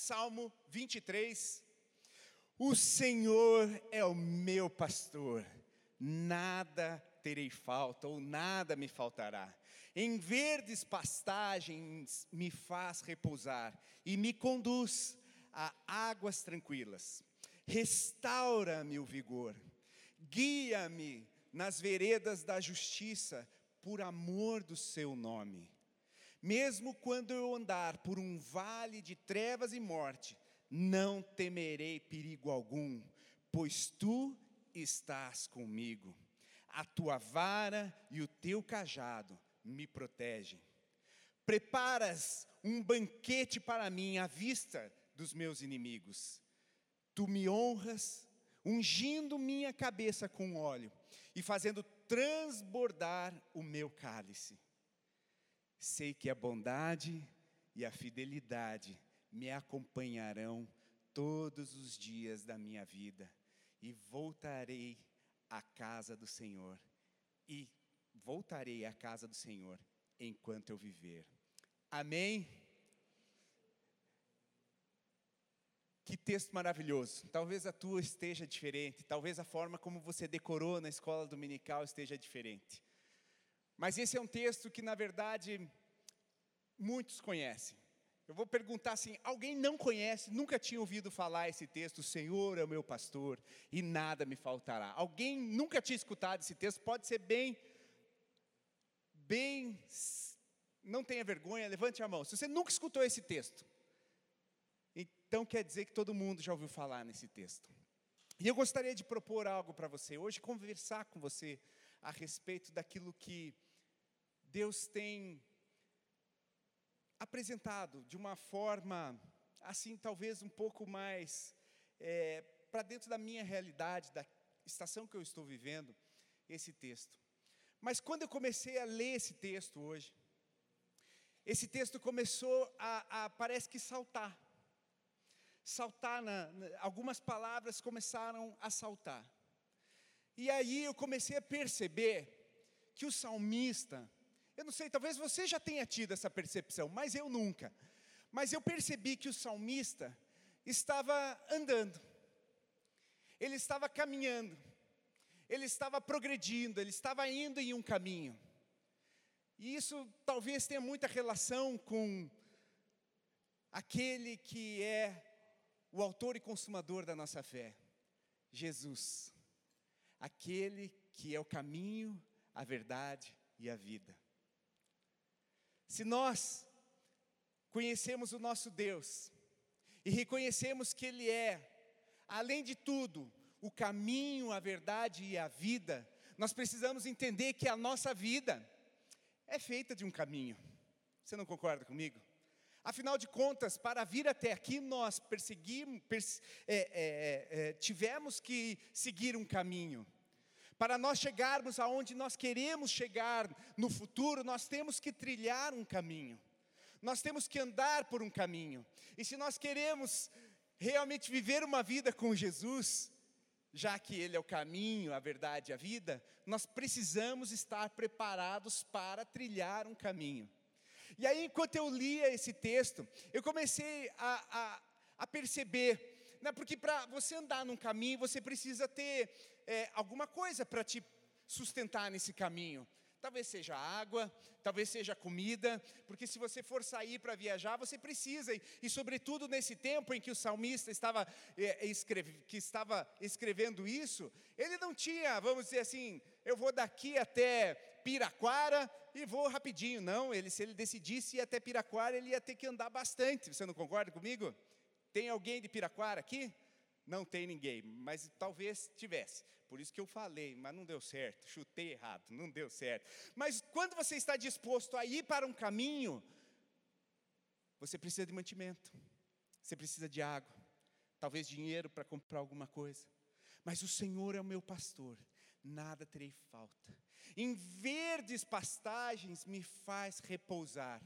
Salmo 23. O Senhor é o meu pastor, nada terei falta ou nada me faltará. Em verdes pastagens me faz repousar e me conduz a águas tranquilas. Restaura-me o vigor, guia-me nas veredas da justiça por amor do seu nome. Mesmo quando eu andar por um vale de trevas e morte, não temerei perigo algum, pois tu estás comigo. A tua vara e o teu cajado me protegem. Preparas um banquete para mim à vista dos meus inimigos. Tu me honras, ungindo minha cabeça com óleo e fazendo transbordar o meu cálice. Sei que a bondade e a fidelidade me acompanharão todos os dias da minha vida e voltarei à casa do Senhor e voltarei à casa do Senhor enquanto eu viver. Amém. Que texto maravilhoso. Talvez a tua esteja diferente, talvez a forma como você decorou na escola dominical esteja diferente. Mas esse é um texto que, na verdade, muitos conhecem. Eu vou perguntar assim: alguém não conhece, nunca tinha ouvido falar esse texto, o Senhor é o meu pastor e nada me faltará. Alguém nunca tinha escutado esse texto, pode ser bem, bem, não tenha vergonha, levante a mão. Se você nunca escutou esse texto, então quer dizer que todo mundo já ouviu falar nesse texto. E eu gostaria de propor algo para você hoje, conversar com você a respeito daquilo que Deus tem apresentado de uma forma, assim, talvez um pouco mais é, para dentro da minha realidade, da estação que eu estou vivendo, esse texto. Mas quando eu comecei a ler esse texto hoje, esse texto começou a, a parece que saltar. Saltar, na, na, algumas palavras começaram a saltar. E aí eu comecei a perceber que o salmista, eu não sei, talvez você já tenha tido essa percepção, mas eu nunca. Mas eu percebi que o salmista estava andando, ele estava caminhando, ele estava progredindo, ele estava indo em um caminho. E isso talvez tenha muita relação com aquele que é o autor e consumador da nossa fé, Jesus, aquele que é o caminho, a verdade e a vida. Se nós conhecemos o nosso Deus e reconhecemos que Ele é, além de tudo, o caminho, a verdade e a vida, nós precisamos entender que a nossa vida é feita de um caminho. Você não concorda comigo? Afinal de contas, para vir até aqui, nós perseguimos, pers é, é, é, é, tivemos que seguir um caminho. Para nós chegarmos aonde nós queremos chegar no futuro, nós temos que trilhar um caminho. Nós temos que andar por um caminho. E se nós queremos realmente viver uma vida com Jesus, já que Ele é o caminho, a verdade e a vida, nós precisamos estar preparados para trilhar um caminho. E aí, enquanto eu lia esse texto, eu comecei a, a, a perceber né, porque para você andar num caminho, você precisa ter é, alguma coisa para te sustentar nesse caminho. Talvez seja água, talvez seja comida, porque se você for sair para viajar, você precisa, e, e, sobretudo nesse tempo em que o salmista estava, é, escreve, que estava escrevendo isso, ele não tinha, vamos dizer assim, eu vou daqui até Piraquara e vou rapidinho. Não, ele, se ele decidisse ir até Piraquara, ele ia ter que andar bastante. Você não concorda comigo? Tem alguém de Piraquara aqui? Não tem ninguém, mas talvez tivesse. Por isso que eu falei, mas não deu certo, chutei errado, não deu certo. Mas quando você está disposto a ir para um caminho, você precisa de mantimento, você precisa de água, talvez dinheiro para comprar alguma coisa. Mas o Senhor é o meu pastor, nada terei falta. Em verdes pastagens me faz repousar.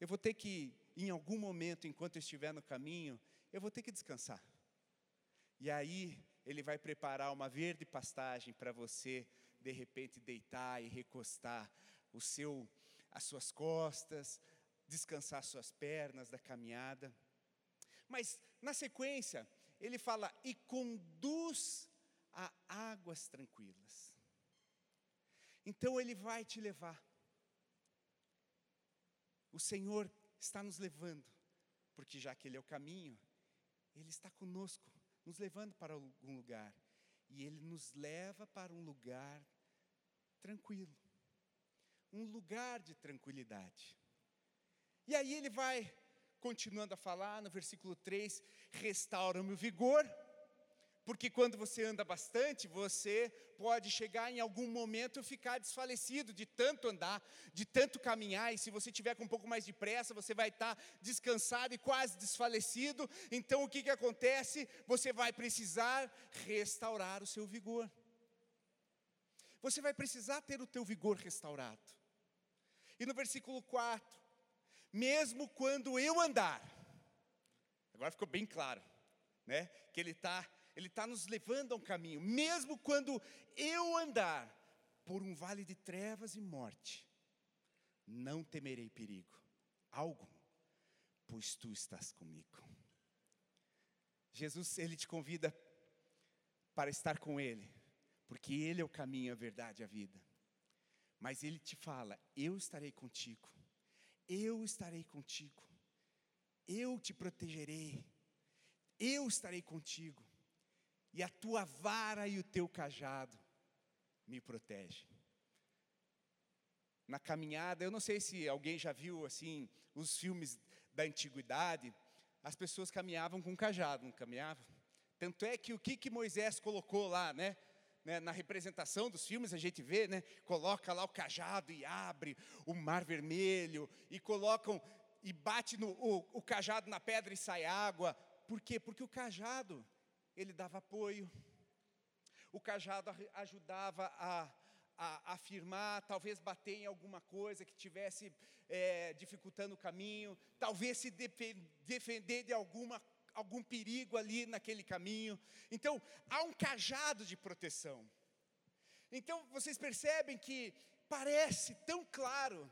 Eu vou ter que em algum momento, enquanto eu estiver no caminho, eu vou ter que descansar. E aí, ele vai preparar uma verde pastagem para você, de repente, deitar e recostar o seu, as suas costas, descansar suas pernas da caminhada. Mas na sequência, ele fala: e conduz a águas tranquilas. Então ele vai te levar. O Senhor está nos levando, porque já que Ele é o caminho, Ele está conosco, nos levando para algum lugar. E Ele nos leva para um lugar tranquilo, um lugar de tranquilidade. E aí Ele vai continuando a falar no versículo 3: restaura-me o vigor porque quando você anda bastante, você pode chegar em algum momento e ficar desfalecido de tanto andar, de tanto caminhar, e se você tiver com um pouco mais de pressa, você vai estar descansado e quase desfalecido. Então o que, que acontece? Você vai precisar restaurar o seu vigor. Você vai precisar ter o teu vigor restaurado. E no versículo 4, mesmo quando eu andar, agora ficou bem claro, né? Que ele está ele está nos levando a um caminho, mesmo quando eu andar por um vale de trevas e morte, não temerei perigo algum, pois tu estás comigo. Jesus, ele te convida para estar com ele, porque ele é o caminho, a verdade e a vida. Mas ele te fala: Eu estarei contigo, eu estarei contigo, eu te protegerei, eu estarei contigo e a tua vara e o teu cajado me protegem. Na caminhada, eu não sei se alguém já viu assim os filmes da antiguidade, as pessoas caminhavam com cajado, não caminhavam? Tanto é que o que, que Moisés colocou lá, né? né? Na representação dos filmes a gente vê, né? Coloca lá o cajado e abre o mar vermelho, e colocam e bate no, o, o cajado na pedra e sai água. Por quê? Porque o cajado ele dava apoio, o cajado ajudava a, a afirmar, talvez bater em alguma coisa que tivesse é, dificultando o caminho, talvez se defender de alguma, algum perigo ali naquele caminho. Então, há um cajado de proteção. Então, vocês percebem que parece tão claro,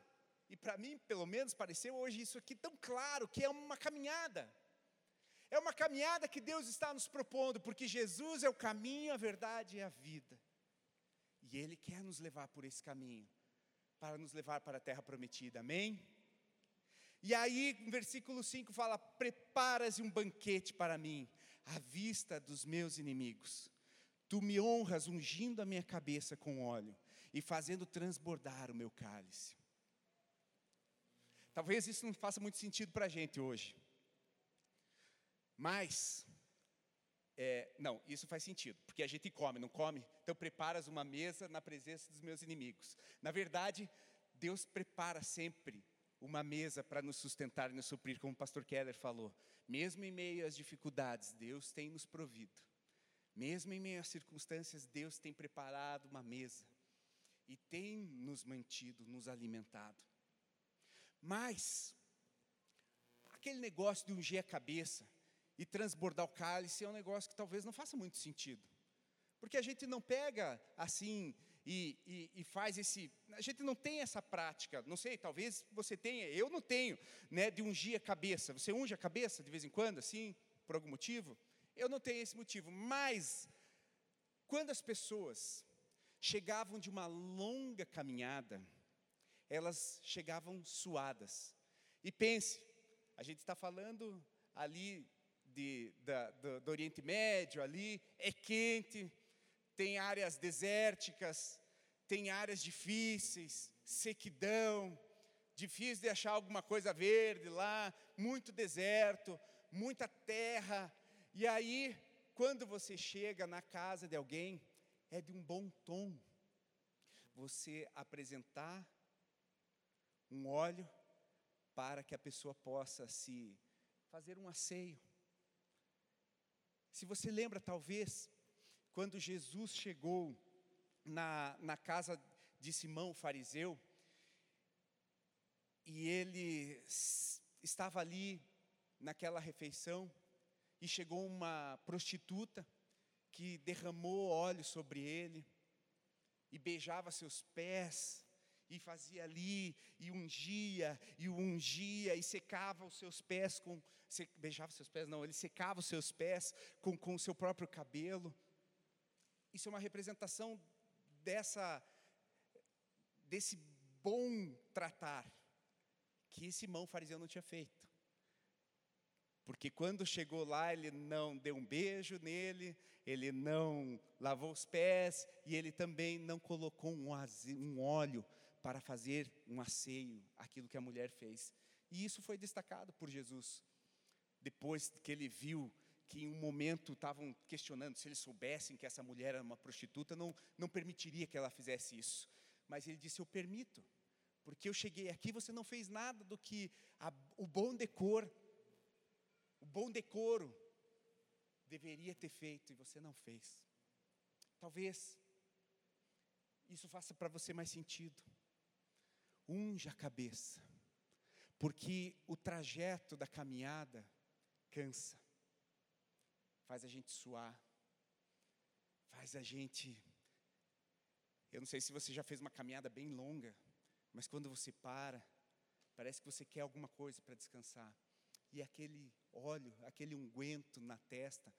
e para mim, pelo menos, pareceu hoje isso aqui tão claro, que é uma caminhada. É uma caminhada que Deus está nos propondo, porque Jesus é o caminho, a verdade e a vida. E Ele quer nos levar por esse caminho, para nos levar para a terra prometida, amém? E aí, no versículo 5 fala: Preparas um banquete para mim, à vista dos meus inimigos. Tu me honras ungindo a minha cabeça com óleo e fazendo transbordar o meu cálice. Talvez isso não faça muito sentido para a gente hoje. Mas, é, não, isso faz sentido, porque a gente come, não come? Então preparas uma mesa na presença dos meus inimigos. Na verdade, Deus prepara sempre uma mesa para nos sustentar e nos suprir, como o pastor Keller falou. Mesmo em meio às dificuldades, Deus tem nos provido. Mesmo em meio às circunstâncias, Deus tem preparado uma mesa e tem nos mantido, nos alimentado. Mas, aquele negócio de ungir a cabeça, e transbordar o cálice é um negócio que talvez não faça muito sentido. Porque a gente não pega assim e, e, e, faz esse. A gente não tem essa prática, não sei, talvez você tenha, eu não tenho, né, de ungir a cabeça. Você unge a cabeça de vez em quando, assim, por algum motivo? Eu não tenho esse motivo, mas quando as pessoas chegavam de uma longa caminhada, elas chegavam suadas. E pense, a gente está falando ali de, da, do, do Oriente Médio ali, é quente, tem áreas desérticas, tem áreas difíceis, sequidão, difícil de achar alguma coisa verde lá, muito deserto, muita terra. E aí, quando você chega na casa de alguém, é de um bom tom você apresentar um óleo para que a pessoa possa se fazer um asseio. Se você lembra, talvez, quando Jesus chegou na, na casa de Simão, o fariseu, e ele estava ali naquela refeição, e chegou uma prostituta que derramou óleo sobre ele, e beijava seus pés, e fazia ali, e ungia, e ungia, e secava os seus pés com. Se, beijava os seus pés, não, ele secava os seus pés com, com o seu próprio cabelo. Isso é uma representação dessa, desse bom tratar que Simão fariseu não tinha feito. Porque quando chegou lá, ele não deu um beijo nele, ele não lavou os pés e ele também não colocou um óleo para fazer um asseio, aquilo que a mulher fez. E isso foi destacado por Jesus. Depois que ele viu que em um momento estavam questionando se eles soubessem que essa mulher era uma prostituta, não, não permitiria que ela fizesse isso. Mas ele disse: Eu permito, porque eu cheguei aqui, você não fez nada do que a, o bom decor o bom decoro deveria ter feito e você não fez. Talvez isso faça para você mais sentido. Unja a cabeça, porque o trajeto da caminhada cansa, faz a gente suar, faz a gente. Eu não sei se você já fez uma caminhada bem longa, mas quando você para, parece que você quer alguma coisa para descansar e aquele óleo, aquele unguento na testa,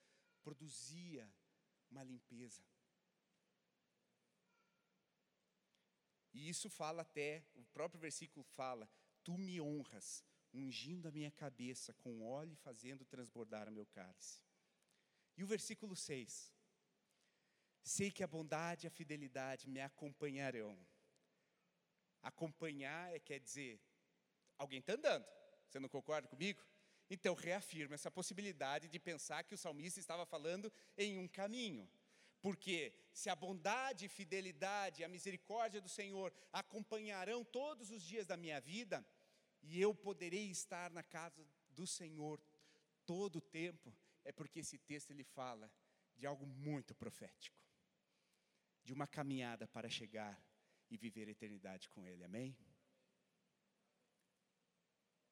produzia uma limpeza. E isso fala até, o próprio versículo fala: Tu me honras, ungindo a minha cabeça com óleo e fazendo transbordar o meu cálice. E o versículo 6: Sei que a bondade e a fidelidade me acompanharão. Acompanhar é, quer dizer, alguém está andando, você não concorda comigo? Então, reafirma essa possibilidade de pensar que o salmista estava falando em um caminho. Porque se a bondade, fidelidade, a misericórdia do Senhor acompanharão todos os dias da minha vida, e eu poderei estar na casa do Senhor todo o tempo, é porque esse texto ele fala de algo muito profético. De uma caminhada para chegar e viver a eternidade com Ele, amém?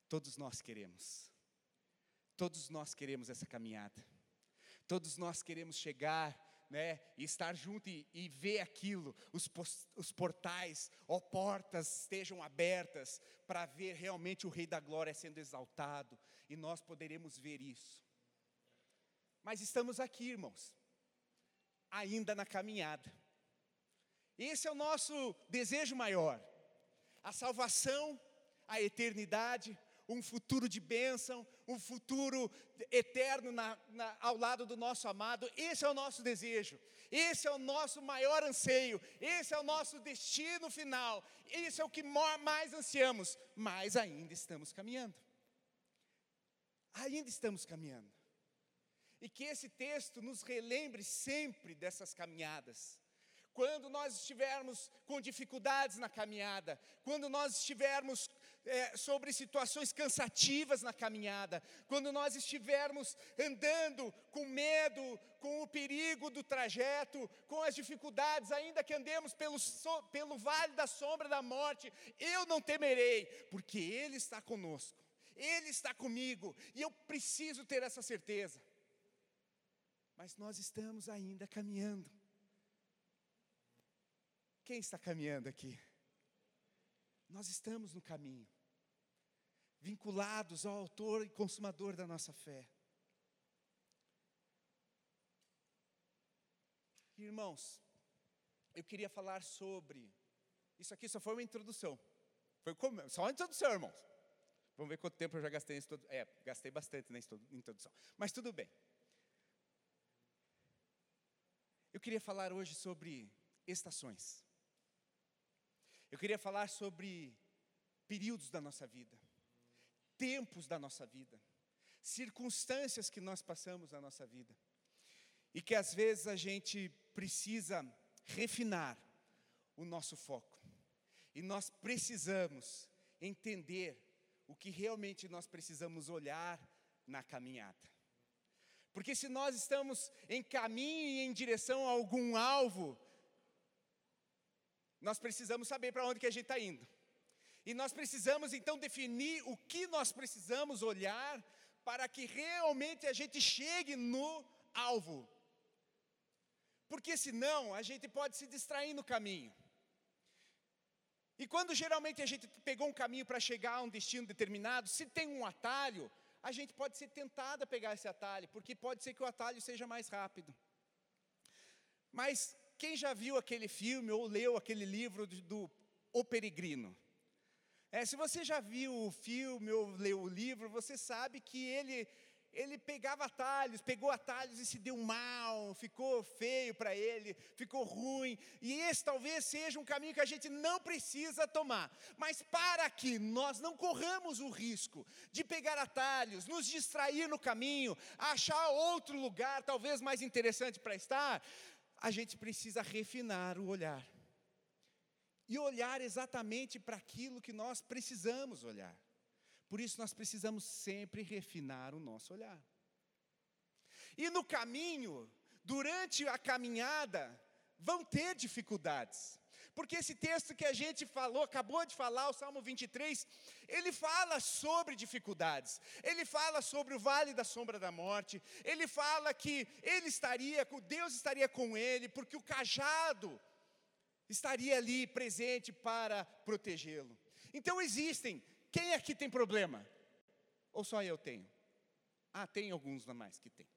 Todos nós queremos Todos nós queremos essa caminhada. Todos nós queremos chegar, né, e estar junto e, e ver aquilo, os, os portais ou portas estejam abertas para ver realmente o Rei da Glória sendo exaltado e nós poderemos ver isso. Mas estamos aqui, irmãos, ainda na caminhada. Esse é o nosso desejo maior: a salvação, a eternidade, um futuro de bênção, um futuro eterno na, na, ao lado do nosso amado. Esse é o nosso desejo, esse é o nosso maior anseio, esse é o nosso destino final, esse é o que mais ansiamos, mas ainda estamos caminhando. Ainda estamos caminhando. E que esse texto nos relembre sempre dessas caminhadas quando nós estivermos com dificuldades na caminhada, quando nós estivermos é, sobre situações cansativas na caminhada, quando nós estivermos andando com medo, com o perigo do trajeto, com as dificuldades, ainda que andemos pelo, so, pelo vale da sombra da morte, eu não temerei, porque Ele está conosco, Ele está comigo, e eu preciso ter essa certeza. Mas nós estamos ainda caminhando. Quem está caminhando aqui? Nós estamos no caminho, vinculados ao Autor e Consumador da nossa fé. Irmãos, eu queria falar sobre. Isso aqui só foi uma introdução. Foi como, só uma introdução, irmãos. Vamos ver quanto tempo eu já gastei nisso. É, gastei bastante na introdução. Mas tudo bem. Eu queria falar hoje sobre estações. Eu queria falar sobre períodos da nossa vida, tempos da nossa vida, circunstâncias que nós passamos na nossa vida, e que às vezes a gente precisa refinar o nosso foco, e nós precisamos entender o que realmente nós precisamos olhar na caminhada. Porque se nós estamos em caminho e em direção a algum alvo, nós precisamos saber para onde que a gente está indo. E nós precisamos então definir o que nós precisamos olhar para que realmente a gente chegue no alvo. Porque senão a gente pode se distrair no caminho. E quando geralmente a gente pegou um caminho para chegar a um destino determinado, se tem um atalho, a gente pode ser tentado a pegar esse atalho, porque pode ser que o atalho seja mais rápido. Mas quem já viu aquele filme ou leu aquele livro do, O Peregrino? É, se você já viu o filme ou leu o livro, você sabe que ele ele pegava atalhos, pegou atalhos e se deu mal, ficou feio para ele, ficou ruim. E esse talvez seja um caminho que a gente não precisa tomar. Mas para que nós não corramos o risco de pegar atalhos, nos distrair no caminho, achar outro lugar talvez mais interessante para estar, a gente precisa refinar o olhar. E olhar exatamente para aquilo que nós precisamos olhar. Por isso nós precisamos sempre refinar o nosso olhar. E no caminho, durante a caminhada, vão ter dificuldades. Porque esse texto que a gente falou, acabou de falar, o Salmo 23, ele fala sobre dificuldades. Ele fala sobre o vale da sombra da morte. Ele fala que ele estaria, Deus estaria com ele, porque o cajado estaria ali presente para protegê-lo. Então existem quem aqui tem problema? Ou só eu tenho? Ah, tem alguns mais que tem.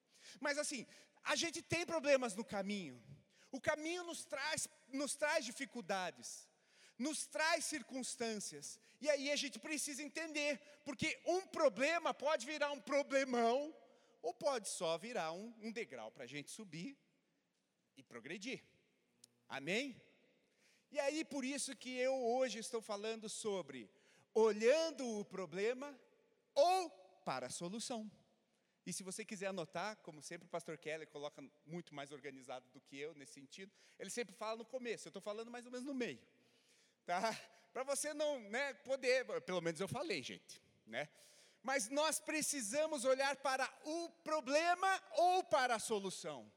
Mas assim, a gente tem problemas no caminho. O caminho nos traz, nos traz dificuldades, nos traz circunstâncias. E aí a gente precisa entender, porque um problema pode virar um problemão, ou pode só virar um, um degrau para a gente subir e progredir. Amém? E aí por isso que eu hoje estou falando sobre olhando o problema ou para a solução. E se você quiser anotar, como sempre o pastor Keller coloca muito mais organizado do que eu nesse sentido, ele sempre fala no começo, eu estou falando mais ou menos no meio. Tá? Para você não né, poder, pelo menos eu falei, gente. Né? Mas nós precisamos olhar para o problema ou para a solução.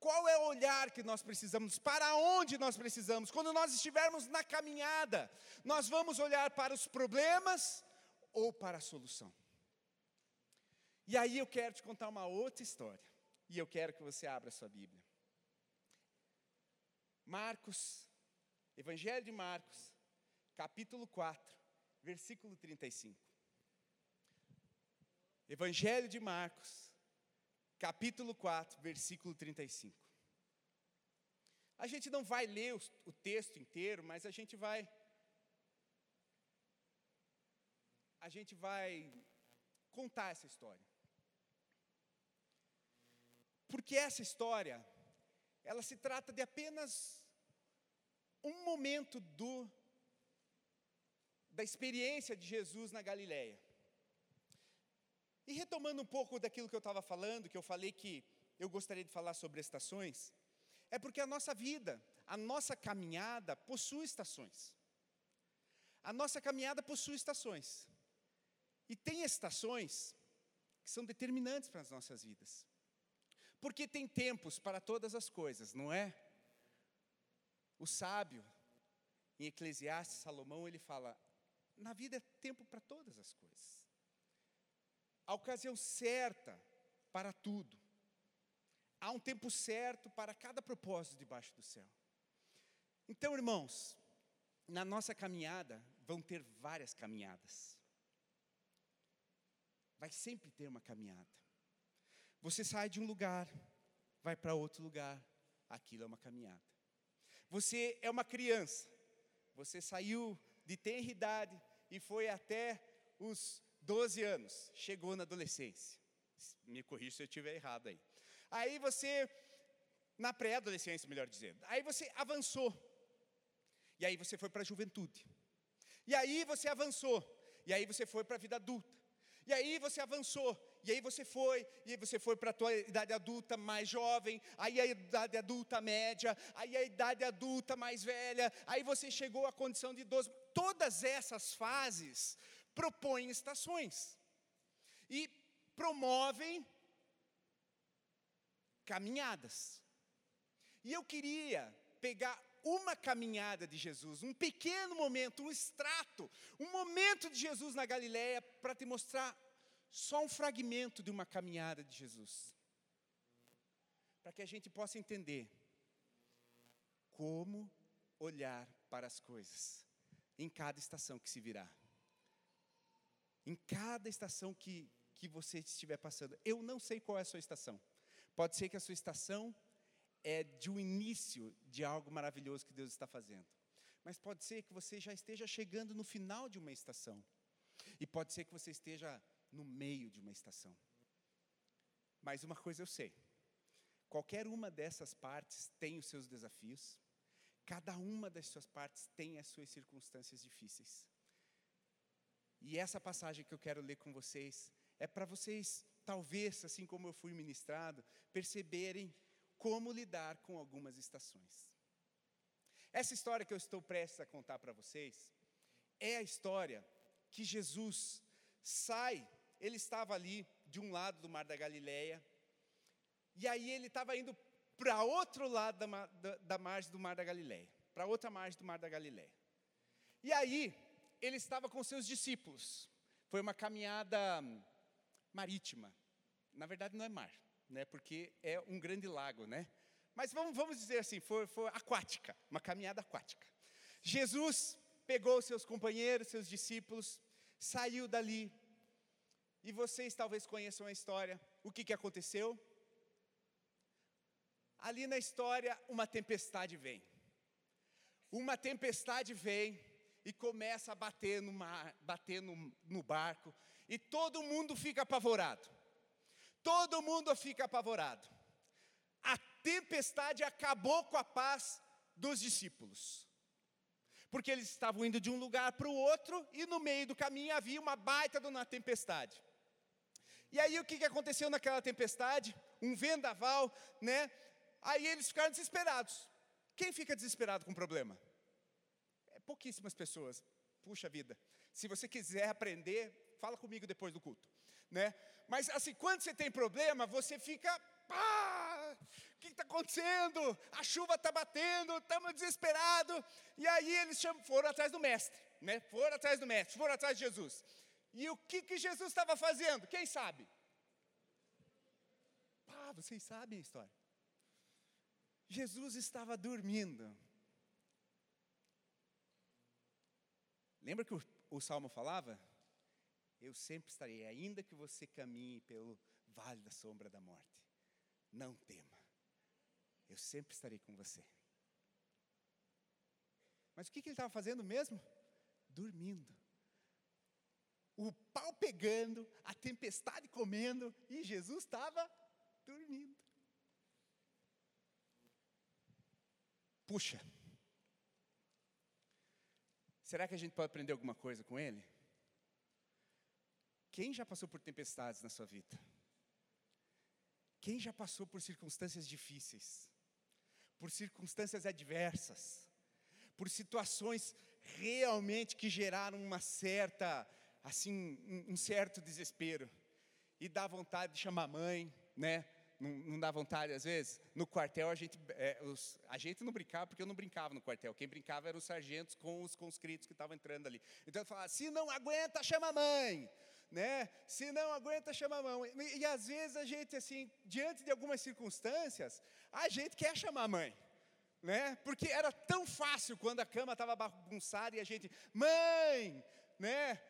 Qual é o olhar que nós precisamos? Para onde nós precisamos? Quando nós estivermos na caminhada, nós vamos olhar para os problemas ou para a solução? E aí eu quero te contar uma outra história. E eu quero que você abra a sua Bíblia. Marcos, Evangelho de Marcos, capítulo 4, versículo 35. Evangelho de Marcos, capítulo 4, versículo 35. A gente não vai ler o, o texto inteiro, mas a gente vai. A gente vai contar essa história. Porque essa história, ela se trata de apenas um momento do da experiência de Jesus na Galileia. E retomando um pouco daquilo que eu estava falando, que eu falei que eu gostaria de falar sobre estações, é porque a nossa vida, a nossa caminhada possui estações. A nossa caminhada possui estações. E tem estações que são determinantes para as nossas vidas. Porque tem tempos para todas as coisas, não é? O sábio, em Eclesiastes, Salomão, ele fala: na vida é tempo para todas as coisas a ocasião certa para tudo. Há um tempo certo para cada propósito debaixo do céu. Então, irmãos, na nossa caminhada vão ter várias caminhadas. Vai sempre ter uma caminhada. Você sai de um lugar, vai para outro lugar, aquilo é uma caminhada. Você é uma criança, você saiu de tenra idade e foi até os 12 anos, chegou na adolescência. Me corrija se eu estiver errado aí. Aí você, na pré-adolescência, melhor dizendo, aí você avançou. E aí você foi para a juventude. E aí você avançou. E aí você foi para a vida adulta. E aí você avançou. E aí você foi, e aí você foi para a tua idade adulta mais jovem, aí a idade adulta média, aí a idade adulta mais velha, aí você chegou à condição de idoso. Todas essas fases propõem estações e promovem caminhadas. E eu queria pegar uma caminhada de Jesus, um pequeno momento, um extrato, um momento de Jesus na Galileia para te mostrar só um fragmento de uma caminhada de Jesus. Para que a gente possa entender como olhar para as coisas, em cada estação que se virá. Em cada estação que, que você estiver passando. Eu não sei qual é a sua estação. Pode ser que a sua estação é de um início de algo maravilhoso que Deus está fazendo. Mas pode ser que você já esteja chegando no final de uma estação. E pode ser que você esteja no meio de uma estação. Mas uma coisa eu sei: qualquer uma dessas partes tem os seus desafios, cada uma das suas partes tem as suas circunstâncias difíceis. E essa passagem que eu quero ler com vocês é para vocês, talvez, assim como eu fui ministrado, perceberem como lidar com algumas estações. Essa história que eu estou prestes a contar para vocês é a história que Jesus sai, ele estava ali de um lado do mar da Galileia, e aí ele estava indo para outro lado da, da, da margem do mar da Galileia, para outra margem do mar da Galileia. E aí ele estava com seus discípulos. Foi uma caminhada marítima. Na verdade não é mar, né? Porque é um grande lago, né? Mas vamos, vamos dizer assim, foi, foi aquática, uma caminhada aquática. Jesus pegou seus companheiros, seus discípulos, saiu dali. E vocês talvez conheçam a história. O que, que aconteceu? Ali na história, uma tempestade vem. Uma tempestade vem e começa a bater no mar, bater no, no barco, e todo mundo fica apavorado. Todo mundo fica apavorado tempestade acabou com a paz dos discípulos. Porque eles estavam indo de um lugar para o outro e no meio do caminho havia uma baita de uma tempestade. E aí o que, aconteceu naquela tempestade? Um vendaval, né? Aí eles ficaram desesperados. Quem fica desesperado com problema? É pouquíssimas pessoas. Puxa vida. Se você quiser aprender, fala comigo depois do culto, né? Mas assim, quando você tem problema, você fica pá, o que está acontecendo? A chuva está batendo, estamos desesperados. E aí eles foram atrás do mestre, né? foram atrás do mestre, foram atrás de Jesus. E o que, que Jesus estava fazendo? Quem sabe? Pá, vocês sabem a história. Jesus estava dormindo. Lembra que o, o salmo falava? Eu sempre estarei, ainda que você caminhe pelo vale da sombra da morte. Não tema eu sempre estarei com você. Mas o que, que ele estava fazendo mesmo? Dormindo. O pau pegando, a tempestade comendo, e Jesus estava dormindo. Puxa, será que a gente pode aprender alguma coisa com ele? Quem já passou por tempestades na sua vida? Quem já passou por circunstâncias difíceis? por circunstâncias adversas, por situações realmente que geraram uma certa, assim, um, certo desespero. E dá vontade de chamar a mãe, né? Não, não, dá vontade às vezes? No quartel a gente, é, os, a gente não brincava, porque eu não brincava no quartel. Quem brincava eram os sargentos com os conscritos que estavam entrando ali. Então eu falava, se não aguenta, chama a mãe né? Se não aguenta, chama a mão. E, e, às vezes a gente, assim, diante de algumas circunstâncias, a gente quer chamar a mãe, né? Porque era tão fácil quando a cama estava bagunçada e a gente, mãe, né?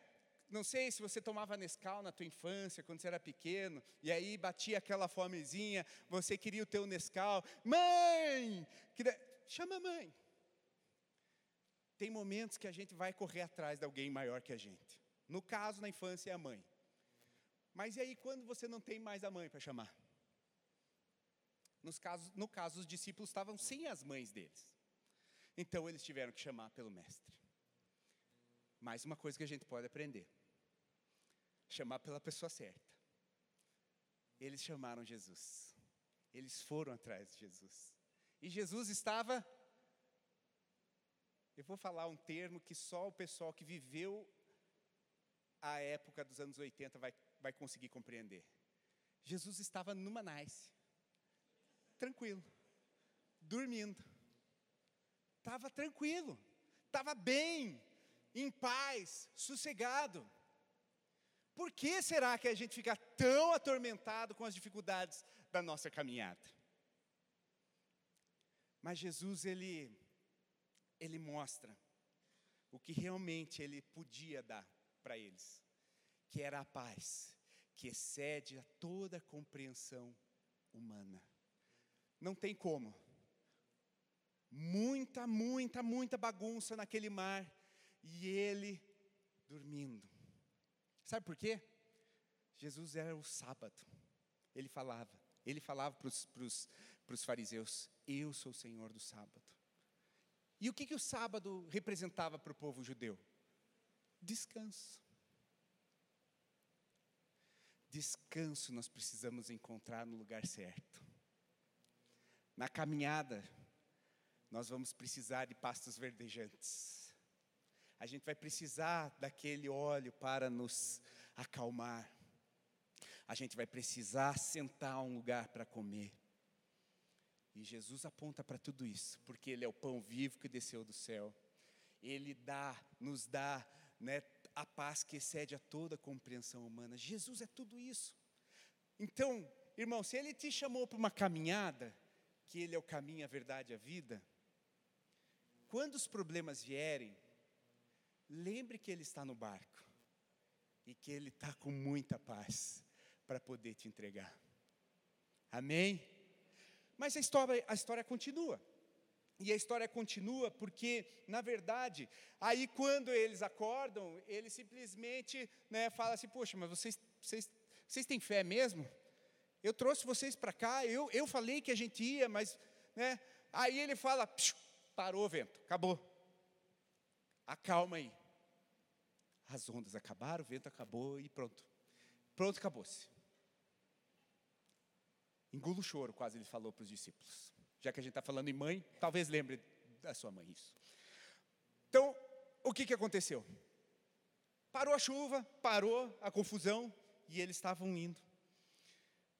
Não sei se você tomava Nescau na tua infância, quando você era pequeno, e aí batia aquela fomezinha, você queria o teu Nescau, mãe, chama a mãe. Tem momentos que a gente vai correr atrás de alguém maior que a gente. No caso, na infância, é a mãe. Mas e aí, quando você não tem mais a mãe para chamar? Nos casos, no caso, os discípulos estavam sem as mães deles. Então, eles tiveram que chamar pelo mestre. Mais uma coisa que a gente pode aprender: chamar pela pessoa certa. Eles chamaram Jesus. Eles foram atrás de Jesus. E Jesus estava. Eu vou falar um termo que só o pessoal que viveu a época dos anos 80 vai, vai conseguir compreender. Jesus estava numa nice, tranquilo, dormindo. Estava tranquilo, estava bem, em paz, sossegado. Por que será que a gente fica tão atormentado com as dificuldades da nossa caminhada? Mas Jesus, ele ele mostra o que realmente ele podia dar para eles, que era a paz, que excede a toda compreensão humana. Não tem como. Muita, muita, muita bagunça naquele mar e ele dormindo. Sabe por quê? Jesus era o sábado. Ele falava, ele falava para os fariseus: Eu sou o Senhor do sábado. E o que, que o sábado representava para o povo judeu? Descanso. Descanso nós precisamos encontrar no lugar certo. Na caminhada, nós vamos precisar de pastos verdejantes. A gente vai precisar daquele óleo para nos acalmar. A gente vai precisar sentar um lugar para comer. E Jesus aponta para tudo isso, porque Ele é o pão vivo que desceu do céu. Ele dá, nos dá né, a paz que excede a toda compreensão humana. Jesus é tudo isso. Então, irmão, se Ele te chamou para uma caminhada, que Ele é o caminho, a verdade e a vida, quando os problemas vierem, lembre que Ele está no barco e que Ele está com muita paz para poder te entregar. Amém? Mas a história, a história continua. E a história continua porque, na verdade, aí quando eles acordam, ele simplesmente né, fala assim: Poxa, mas vocês, vocês, vocês têm fé mesmo? Eu trouxe vocês para cá, eu, eu falei que a gente ia, mas. Né, aí ele fala: Parou o vento, acabou. Acalma aí. As ondas acabaram, o vento acabou e pronto. Pronto, acabou-se. Engula o choro, quase ele falou para os discípulos. Já que a gente está falando em mãe, talvez lembre da sua mãe isso. Então, o que, que aconteceu? Parou a chuva, parou a confusão, e eles estavam indo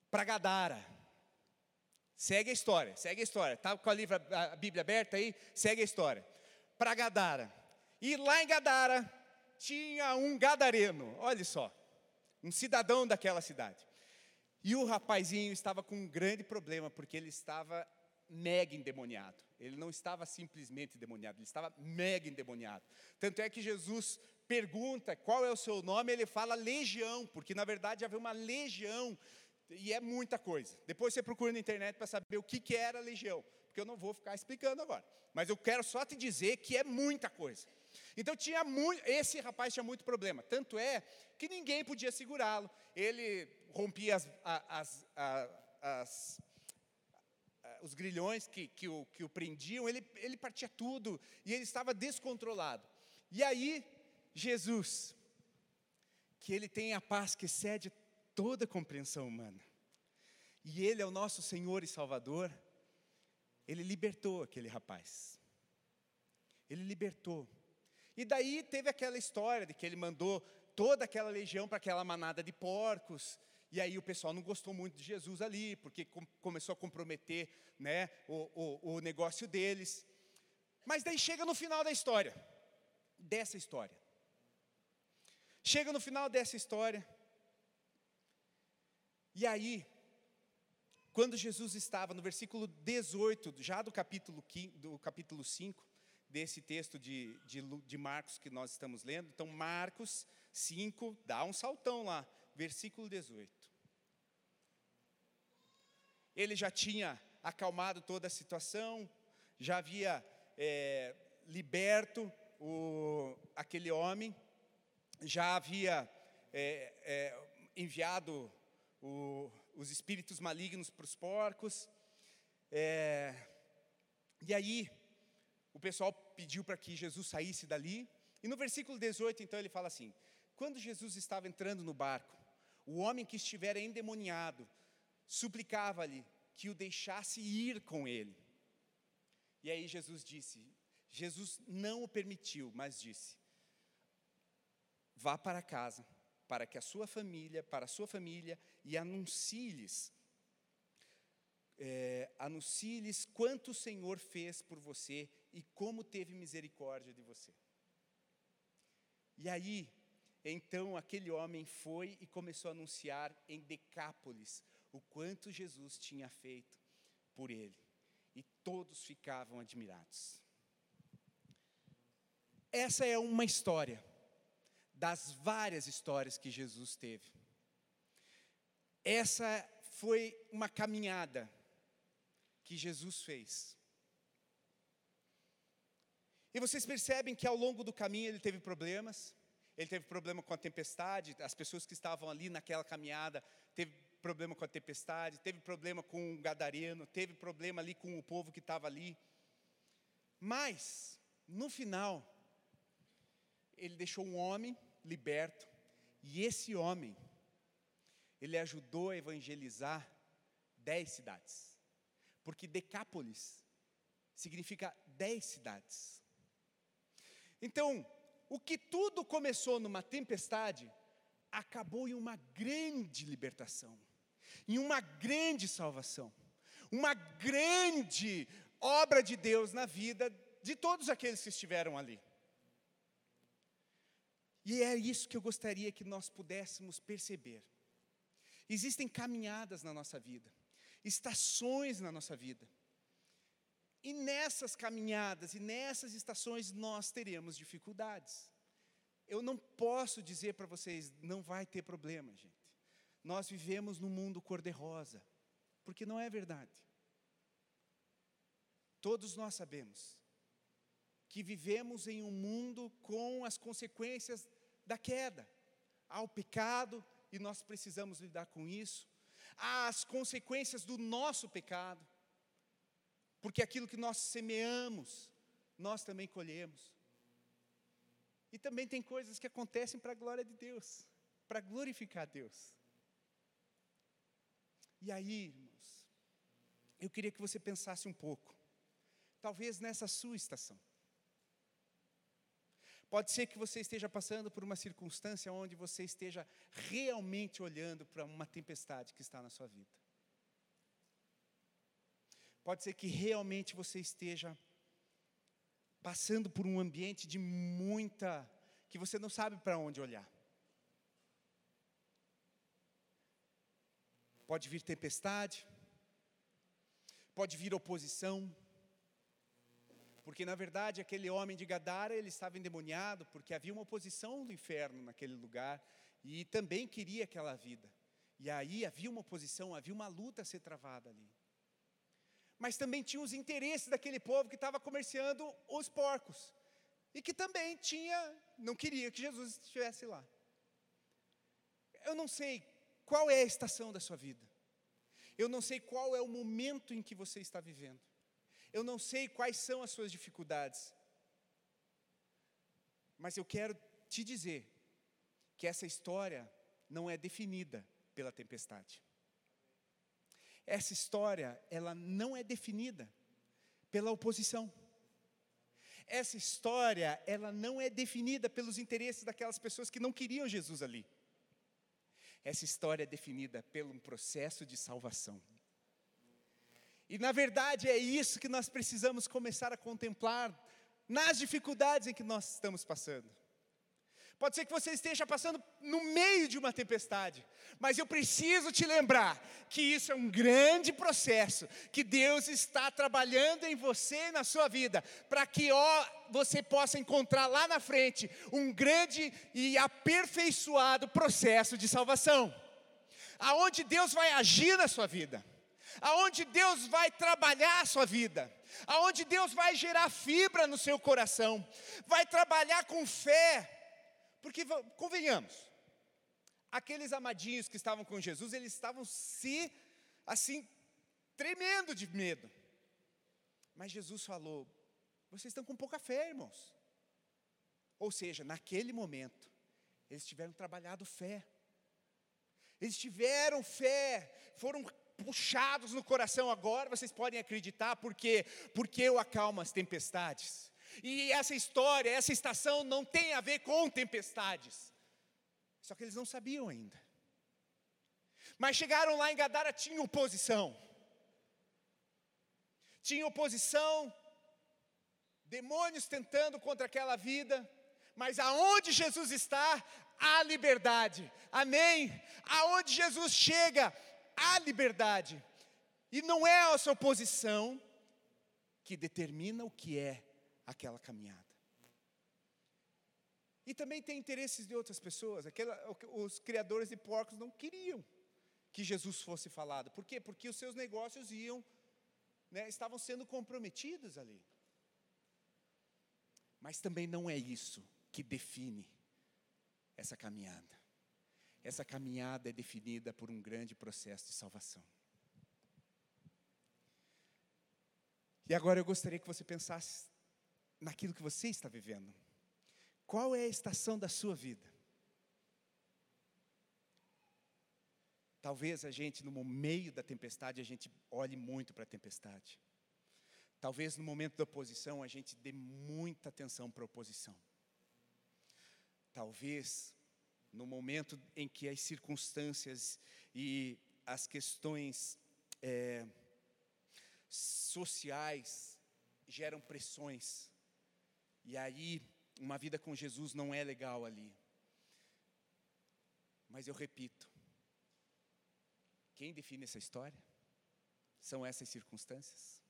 para Gadara. Segue a história, segue a história. Está com a, livra, a Bíblia aberta aí? Segue a história. Para Gadara. E lá em Gadara tinha um gadareno, olha só, um cidadão daquela cidade. E o rapazinho estava com um grande problema, porque ele estava mega endemoniado. Ele não estava simplesmente endemoniado, ele estava mega endemoniado. Tanto é que Jesus pergunta qual é o seu nome, ele fala legião, porque na verdade havia uma legião, e é muita coisa. Depois você procura na internet para saber o que, que era legião, porque eu não vou ficar explicando agora. Mas eu quero só te dizer que é muita coisa. Então tinha muito, esse rapaz tinha muito problema. Tanto é que ninguém podia segurá-lo. Ele rompia as, as, as, os grilhões que, que, o, que o prendiam, ele, ele partia tudo e ele estava descontrolado. E aí, Jesus, que ele tem a paz que excede toda compreensão humana, e ele é o nosso Senhor e Salvador, ele libertou aquele rapaz. Ele libertou. E daí teve aquela história de que ele mandou toda aquela legião para aquela manada de porcos, e aí o pessoal não gostou muito de Jesus ali, porque com, começou a comprometer né, o, o, o negócio deles. Mas daí chega no final da história, dessa história. Chega no final dessa história, e aí, quando Jesus estava no versículo 18, já do capítulo, 5, do capítulo 5, desse texto de, de, de Marcos que nós estamos lendo, então Marcos 5, dá um saltão lá, versículo 18 ele já tinha acalmado toda a situação, já havia é, liberto o, aquele homem, já havia é, é, enviado o, os espíritos malignos para os porcos. É, e aí, o pessoal pediu para que Jesus saísse dali. E no versículo 18, então, ele fala assim: Quando Jesus estava entrando no barco, o homem que estivera endemoniado suplicava-lhe que o deixasse ir com ele. E aí Jesus disse: Jesus não o permitiu, mas disse: Vá para casa, para que a sua família, para a sua família, e anuncie-lhes, é, anuncie-lhes quanto o Senhor fez por você e como teve misericórdia de você. E aí, então aquele homem foi e começou a anunciar em Decápolis o quanto Jesus tinha feito por ele. E todos ficavam admirados. Essa é uma história das várias histórias que Jesus teve. Essa foi uma caminhada que Jesus fez. E vocês percebem que ao longo do caminho ele teve problemas, ele teve problema com a tempestade, as pessoas que estavam ali naquela caminhada teve problema com a tempestade, teve problema com o gadareno, teve problema ali com o povo que estava ali. Mas, no final, ele deixou um homem liberto, e esse homem, ele ajudou a evangelizar dez cidades. Porque Decápolis significa dez cidades. Então, o que tudo começou numa tempestade, acabou em uma grande libertação, em uma grande salvação, uma grande obra de Deus na vida de todos aqueles que estiveram ali. E é isso que eu gostaria que nós pudéssemos perceber. Existem caminhadas na nossa vida, estações na nossa vida. E nessas caminhadas e nessas estações nós teremos dificuldades. Eu não posso dizer para vocês, não vai ter problema, gente. Nós vivemos num mundo cor-de-rosa, porque não é verdade. Todos nós sabemos que vivemos em um mundo com as consequências da queda. Há o pecado e nós precisamos lidar com isso. Há as consequências do nosso pecado, porque aquilo que nós semeamos, nós também colhemos. E também tem coisas que acontecem para a glória de Deus, para glorificar Deus. E aí, irmãos, eu queria que você pensasse um pouco, talvez nessa sua estação. Pode ser que você esteja passando por uma circunstância onde você esteja realmente olhando para uma tempestade que está na sua vida. Pode ser que realmente você esteja passando por um ambiente de muita que você não sabe para onde olhar. Pode vir tempestade, pode vir oposição, porque na verdade aquele homem de Gadara, ele estava endemoniado, porque havia uma oposição do inferno naquele lugar, e também queria aquela vida. E aí havia uma oposição, havia uma luta a ser travada ali. Mas também tinha os interesses daquele povo que estava comerciando os porcos. E que também tinha, não queria que Jesus estivesse lá. Eu não sei qual é a estação da sua vida. Eu não sei qual é o momento em que você está vivendo. Eu não sei quais são as suas dificuldades. Mas eu quero te dizer que essa história não é definida pela tempestade. Essa história, ela não é definida pela oposição. Essa história, ela não é definida pelos interesses daquelas pessoas que não queriam Jesus ali. Essa história é definida pelo um processo de salvação. E na verdade é isso que nós precisamos começar a contemplar nas dificuldades em que nós estamos passando. Pode ser que você esteja passando no meio de uma tempestade, mas eu preciso te lembrar que isso é um grande processo, que Deus está trabalhando em você e na sua vida, para que ó, você possa encontrar lá na frente um grande e aperfeiçoado processo de salvação, aonde Deus vai agir na sua vida aonde Deus vai trabalhar a sua vida, aonde Deus vai gerar fibra no seu coração, vai trabalhar com fé, porque convenhamos, aqueles amadinhos que estavam com Jesus, eles estavam se assim tremendo de medo. Mas Jesus falou: "Vocês estão com pouca fé, irmãos". Ou seja, naquele momento, eles tiveram trabalhado fé. Eles tiveram fé, foram puxados no coração agora, vocês podem acreditar, porque porque eu acalmo as tempestades. E essa história, essa estação não tem a ver com tempestades. Só que eles não sabiam ainda. Mas chegaram lá em Gadara, tinha oposição. Tinha oposição, demônios tentando contra aquela vida, mas aonde Jesus está, há liberdade. Amém? Aonde Jesus chega, há liberdade. E não é essa oposição que determina o que é aquela caminhada. E também tem interesses de outras pessoas. Aquela, os criadores de porcos não queriam que Jesus fosse falado. Por quê? Porque os seus negócios iam, né, estavam sendo comprometidos ali. Mas também não é isso que define essa caminhada. Essa caminhada é definida por um grande processo de salvação. E agora eu gostaria que você pensasse naquilo que você está vivendo. Qual é a estação da sua vida? Talvez a gente, no meio da tempestade, a gente olhe muito para a tempestade. Talvez no momento da oposição, a gente dê muita atenção para a oposição. Talvez no momento em que as circunstâncias e as questões é, sociais geram pressões, e aí uma vida com Jesus não é legal ali. Mas eu repito, quem define essa história? São essas circunstâncias?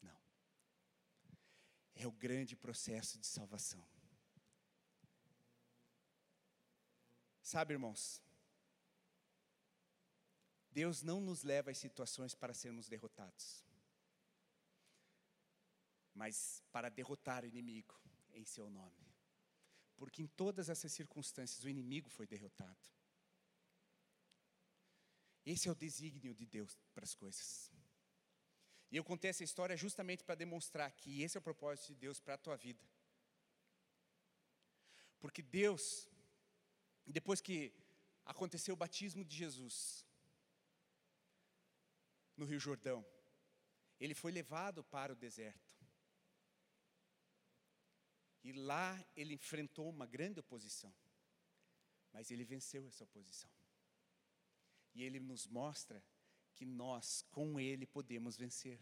Não. É o grande processo de salvação. Sabe, irmãos, Deus não nos leva às situações para sermos derrotados, mas para derrotar o inimigo em seu nome. Porque em todas essas circunstâncias o inimigo foi derrotado. Esse é o desígnio de Deus para as coisas. E eu contei essa história justamente para demonstrar que esse é o propósito de Deus para a tua vida. Porque Deus, depois que aconteceu o batismo de Jesus no Rio Jordão, ele foi levado para o deserto. E lá ele enfrentou uma grande oposição. Mas ele venceu essa oposição. E ele nos mostra que nós, com ele, podemos vencer.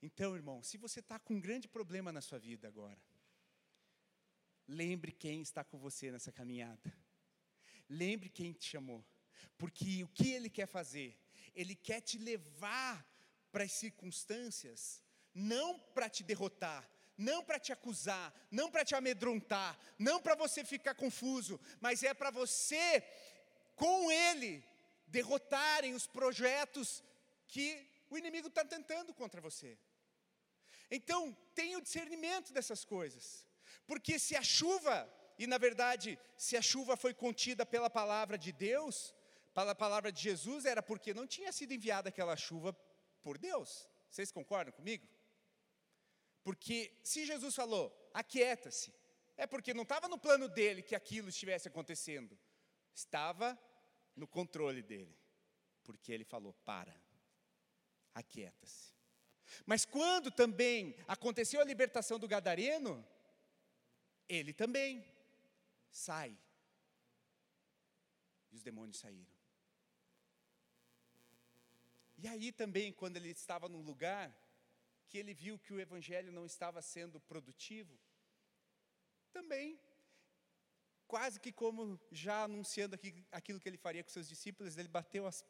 Então, irmão, se você está com um grande problema na sua vida agora, lembre quem está com você nessa caminhada. Lembre quem te chamou. Porque o que ele quer fazer? Ele quer te levar para as circunstâncias, não para te derrotar, não para te acusar, não para te amedrontar, não para você ficar confuso, mas é para você, com Ele, derrotarem os projetos que o inimigo está tentando contra você. Então, tenha o discernimento dessas coisas, porque se a chuva, e na verdade, se a chuva foi contida pela palavra de Deus, pela palavra de Jesus, era porque não tinha sido enviada aquela chuva por Deus. Vocês concordam comigo? Porque se Jesus falou, aquieta-se, é porque não estava no plano dele que aquilo estivesse acontecendo, estava no controle dele, porque ele falou: para, aquieta-se. Mas quando também aconteceu a libertação do Gadareno, ele também sai. E os demônios saíram. E aí também, quando ele estava num lugar que ele viu que o evangelho não estava sendo produtivo, também, quase que como já anunciando aqui, aquilo que ele faria com seus discípulos, ele bateu, as,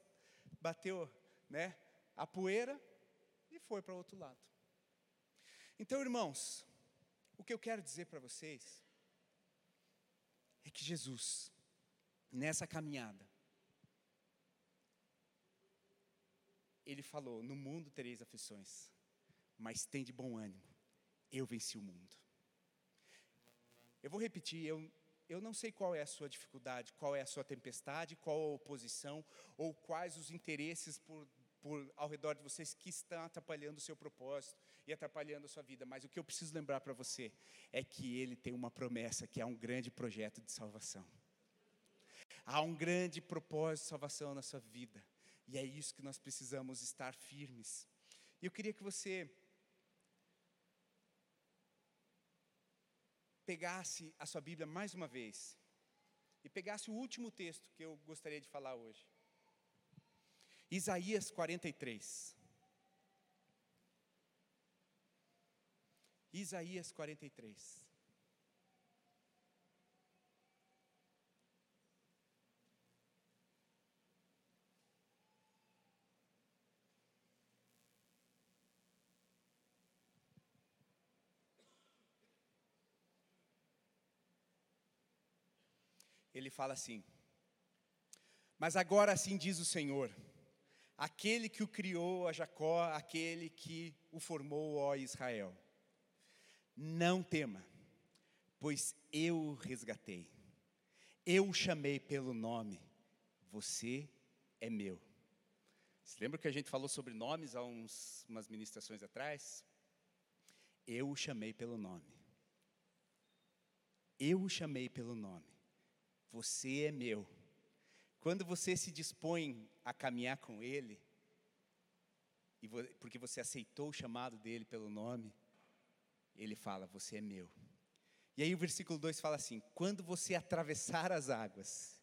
bateu né, a poeira e foi para o outro lado. Então, irmãos, o que eu quero dizer para vocês é que Jesus, nessa caminhada, ele falou: No mundo tereis aflições, mas tem de bom ânimo, eu venci o mundo. Eu vou repetir, eu, eu não sei qual é a sua dificuldade, qual é a sua tempestade, qual a oposição, ou quais os interesses por, por ao redor de vocês que estão atrapalhando o seu propósito e atrapalhando a sua vida, mas o que eu preciso lembrar para você é que ele tem uma promessa, que é um grande projeto de salvação. Há um grande propósito de salvação na sua vida, e é isso que nós precisamos estar firmes. E eu queria que você pegasse a sua Bíblia mais uma vez e pegasse o último texto que eu gostaria de falar hoje. Isaías 43. Isaías 43. Ele fala assim: Mas agora assim diz o Senhor, aquele que o criou a Jacó, aquele que o formou, ó Israel. Não tema, pois eu o resgatei, eu o chamei pelo nome, você é meu. Você lembra que a gente falou sobre nomes há uns, umas ministrações atrás? Eu o chamei pelo nome. Eu o chamei pelo nome. Você é meu. Quando você se dispõe a caminhar com Ele, porque você aceitou o chamado dele pelo nome, Ele fala: Você é meu. E aí o versículo 2 fala assim: Quando você atravessar as águas,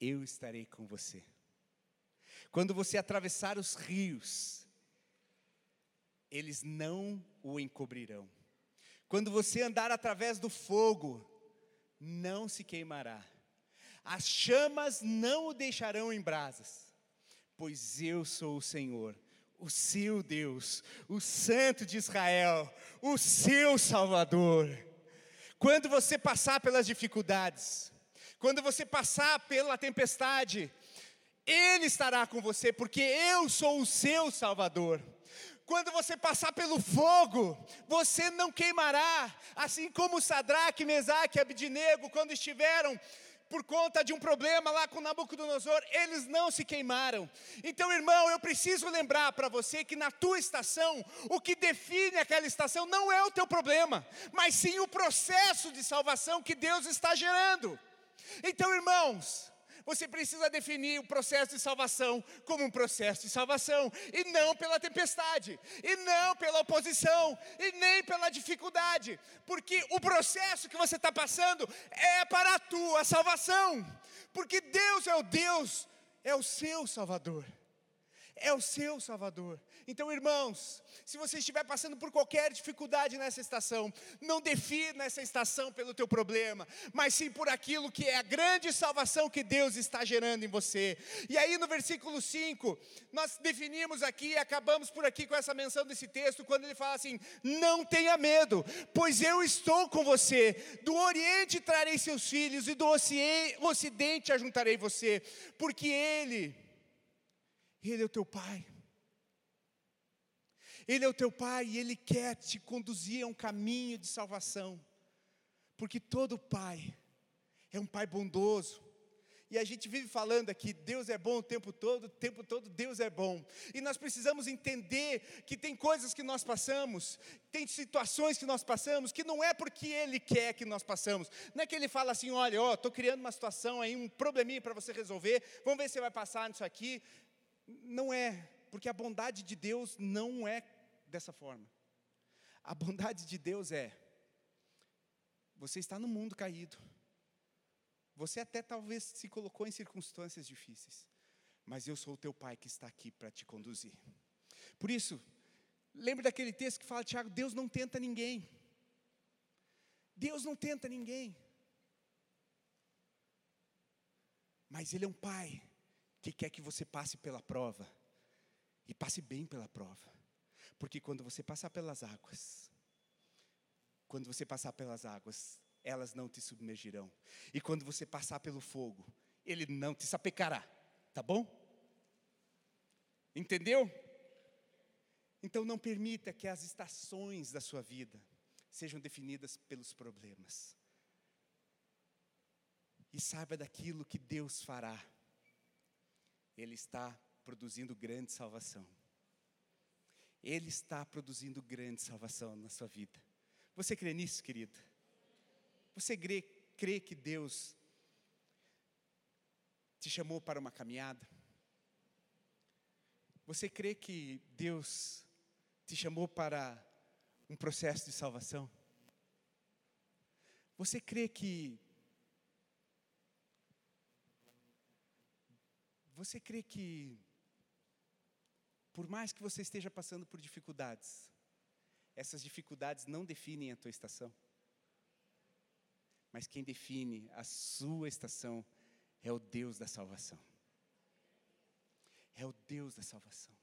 eu estarei com você. Quando você atravessar os rios, eles não o encobrirão. Quando você andar através do fogo, não se queimará. As chamas não o deixarão em brasas, pois eu sou o Senhor, o seu Deus, o Santo de Israel, o seu Salvador. Quando você passar pelas dificuldades, quando você passar pela tempestade, Ele estará com você, porque eu sou o seu Salvador. Quando você passar pelo fogo, você não queimará, assim como Sadraque, Mesaque e Abidnego, quando estiveram por conta de um problema lá com Nabucodonosor, eles não se queimaram. Então, irmão, eu preciso lembrar para você que na tua estação, o que define aquela estação não é o teu problema, mas sim o processo de salvação que Deus está gerando. Então, irmãos, você precisa definir o processo de salvação como um processo de salvação, e não pela tempestade, e não pela oposição, e nem pela dificuldade, porque o processo que você está passando é para a tua salvação, porque Deus é o Deus, é o seu Salvador é o seu Salvador. Então, irmãos, se você estiver passando por qualquer dificuldade nessa estação, não defina essa estação pelo teu problema, mas sim por aquilo que é a grande salvação que Deus está gerando em você. E aí no versículo 5, nós definimos aqui e acabamos por aqui com essa menção desse texto, quando ele fala assim: "Não tenha medo, pois eu estou com você. Do oriente trarei seus filhos e do ocidente ajuntarei você, porque ele ele é o teu pai. Ele é o teu pai e ele quer te conduzir a um caminho de salvação. Porque todo pai é um pai bondoso. E a gente vive falando aqui, Deus é bom o tempo todo, o tempo todo Deus é bom. E nós precisamos entender que tem coisas que nós passamos, tem situações que nós passamos, que não é porque Ele quer que nós passamos. Não é que Ele fala assim, olha, ó, estou criando uma situação aí, um probleminha para você resolver, vamos ver se você vai passar nisso aqui. Não é, porque a bondade de Deus não é dessa forma. A bondade de Deus é: você está no mundo caído. Você até talvez se colocou em circunstâncias difíceis, mas eu sou o teu pai que está aqui para te conduzir. Por isso, lembre daquele texto que fala, Tiago, Deus não tenta ninguém. Deus não tenta ninguém. Mas Ele é um pai que quer que você passe pela prova e passe bem pela prova. Porque quando você passar pelas águas, quando você passar pelas águas, elas não te submergirão. E quando você passar pelo fogo, ele não te sapecará. Tá bom? Entendeu? Então não permita que as estações da sua vida sejam definidas pelos problemas. E saiba daquilo que Deus fará ele está produzindo grande salvação. Ele está produzindo grande salvação na sua vida. Você crê nisso, querido? Você crê, crê que Deus te chamou para uma caminhada? Você crê que Deus te chamou para um processo de salvação? Você crê que Você crê que, por mais que você esteja passando por dificuldades, essas dificuldades não definem a tua estação? Mas quem define a sua estação é o Deus da salvação. É o Deus da salvação.